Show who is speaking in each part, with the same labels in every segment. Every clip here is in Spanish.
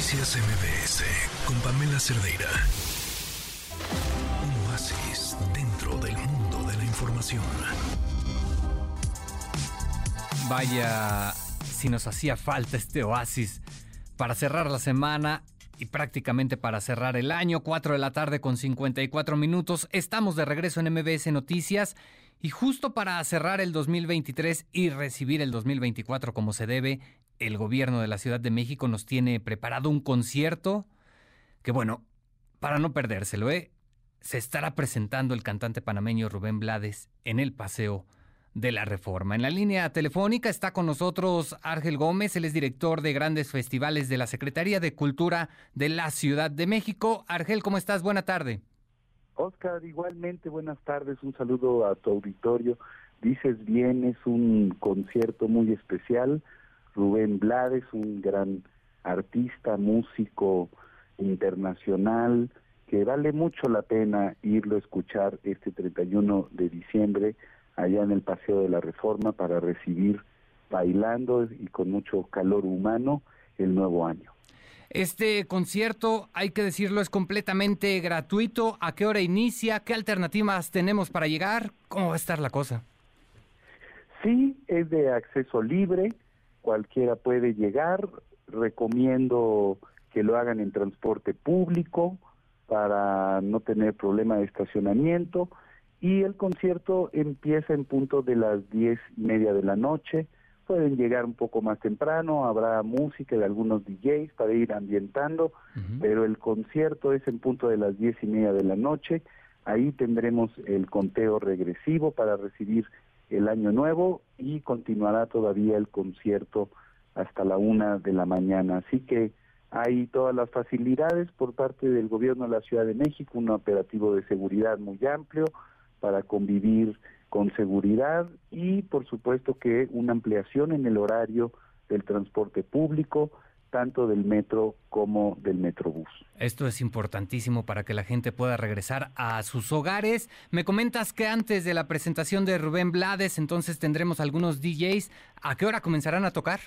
Speaker 1: Noticias MBS con Pamela Cerdeira. Un oasis dentro del mundo de la información.
Speaker 2: Vaya, si nos hacía falta este oasis para cerrar la semana y prácticamente para cerrar el año, 4 de la tarde con 54 minutos. Estamos de regreso en MBS Noticias y justo para cerrar el 2023 y recibir el 2024 como se debe, el gobierno de la Ciudad de México nos tiene preparado un concierto que bueno, para no perdérselo, ¿eh? se estará presentando el cantante panameño Rubén Blades en el Paseo de la Reforma. En la línea telefónica está con nosotros Ángel Gómez, él es director de grandes festivales de la Secretaría de Cultura de la Ciudad de México. Argel, ¿cómo estás? Buena tarde.
Speaker 3: Oscar, igualmente buenas tardes, un saludo a tu auditorio. Dices bien, es un concierto muy especial. Rubén Blades, un gran artista, músico internacional, que vale mucho la pena irlo a escuchar este 31 de diciembre allá en el Paseo de la Reforma para recibir bailando y con mucho calor humano el nuevo año.
Speaker 2: Este concierto, hay que decirlo, es completamente gratuito. ¿A qué hora inicia? ¿Qué alternativas tenemos para llegar? ¿Cómo va a estar la cosa?
Speaker 3: Sí, es de acceso libre, cualquiera puede llegar. Recomiendo que lo hagan en transporte público para no tener problema de estacionamiento y el concierto empieza en punto de las diez y media de la noche. Pueden llegar un poco más temprano, habrá música de algunos DJs para ir ambientando, pero el concierto es en punto de las diez y media de la noche. Ahí tendremos el conteo regresivo para recibir el año nuevo y continuará todavía el concierto hasta la una de la mañana. Así que hay todas las facilidades por parte del gobierno de la Ciudad de México, un operativo de seguridad muy amplio, para convivir con seguridad y por supuesto que una ampliación en el horario del transporte público, tanto del metro como del metrobús.
Speaker 2: Esto es importantísimo para que la gente pueda regresar a sus hogares. Me comentas que antes de la presentación de Rubén Blades, entonces tendremos algunos DJs. ¿A qué hora comenzarán a tocar?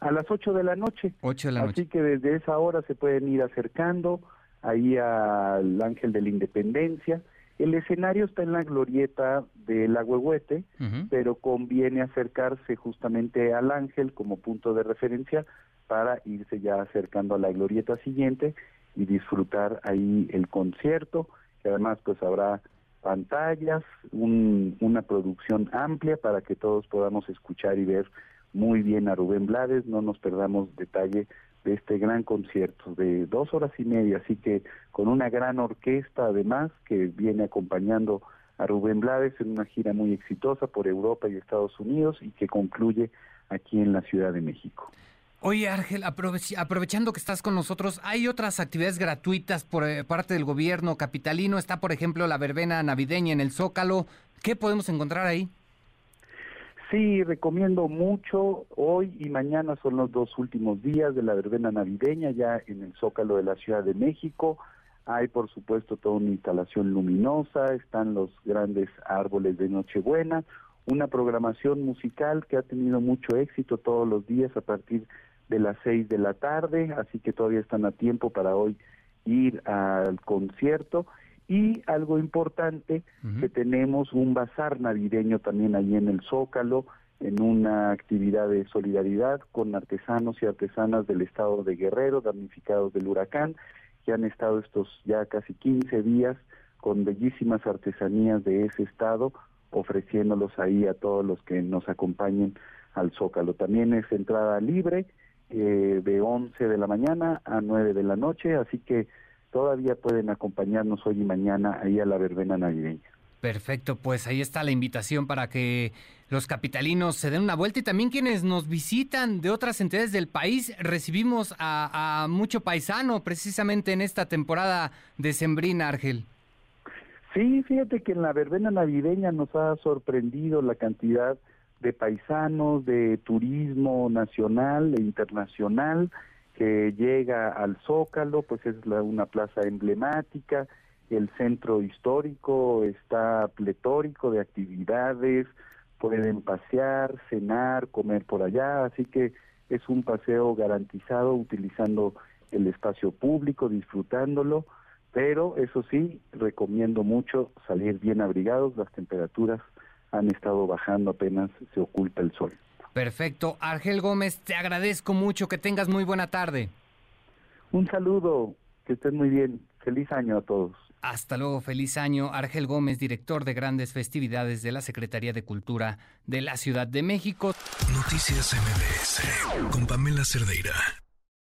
Speaker 3: A las 8 de la noche.
Speaker 2: 8 de la noche.
Speaker 3: Así que desde esa hora se pueden ir acercando ahí al Ángel de la Independencia el escenario está en la glorieta del Agüehuete, pero conviene acercarse justamente al ángel como punto de referencia para irse ya acercando a la glorieta siguiente y disfrutar ahí el concierto, que además pues habrá pantallas, una producción amplia para que todos podamos escuchar y ver muy bien a Rubén Blades, no nos perdamos detalle de este gran concierto de dos horas y media, así que con una gran orquesta además que viene acompañando a Rubén Blades en una gira muy exitosa por Europa y Estados Unidos y que concluye aquí en la Ciudad de México.
Speaker 2: Oye, Ángel, aprovechando que estás con nosotros, ¿hay otras actividades gratuitas por eh, parte del gobierno capitalino? Está, por ejemplo, la verbena navideña en el Zócalo. ¿Qué podemos encontrar ahí?
Speaker 3: Sí, recomiendo mucho. Hoy y mañana son los dos últimos días de la verbena navideña ya en el Zócalo de la Ciudad de México. Hay, por supuesto, toda una instalación luminosa, están los grandes árboles de Nochebuena, una programación musical que ha tenido mucho éxito todos los días a partir de las seis de la tarde, así que todavía están a tiempo para hoy ir al concierto y algo importante, que tenemos un bazar navideño también ahí en el Zócalo, en una actividad de solidaridad con artesanos y artesanas del estado de Guerrero, damnificados del huracán, que han estado estos ya casi 15 días con bellísimas artesanías de ese estado, ofreciéndolos ahí a todos los que nos acompañen al Zócalo. También es entrada libre eh, de 11 de la mañana a 9 de la noche, así que todavía pueden acompañarnos hoy y mañana ahí a la verbena navideña.
Speaker 2: Perfecto, pues ahí está la invitación para que los capitalinos se den una vuelta y también quienes nos visitan de otras entidades del país. Recibimos a, mucho paisano precisamente en esta temporada de Sembrina, Argel.
Speaker 3: Sí, fíjate que en la verbena navideña nos ha sorprendido la cantidad de paisanos, de turismo nacional e internacional que llega al Zócalo, pues es una plaza emblemática, el centro histórico está pletórico de actividades, pueden pasear, cenar, comer por allá, así que es un paseo garantizado utilizando el espacio público, disfrutándolo, pero eso sí, recomiendo mucho salir bien abrigados, las temperaturas han estado bajando apenas se oculta el sol.
Speaker 2: Perfecto. Argel Gómez, te agradezco mucho, que tengas muy buena tarde.
Speaker 3: Un saludo, que estén muy bien. Feliz año a todos.
Speaker 2: Hasta luego, feliz año. Argel Gómez, director de grandes festividades de la Secretaría de Cultura de la Ciudad de México.
Speaker 1: Noticias MBS con Pamela Cerdeira.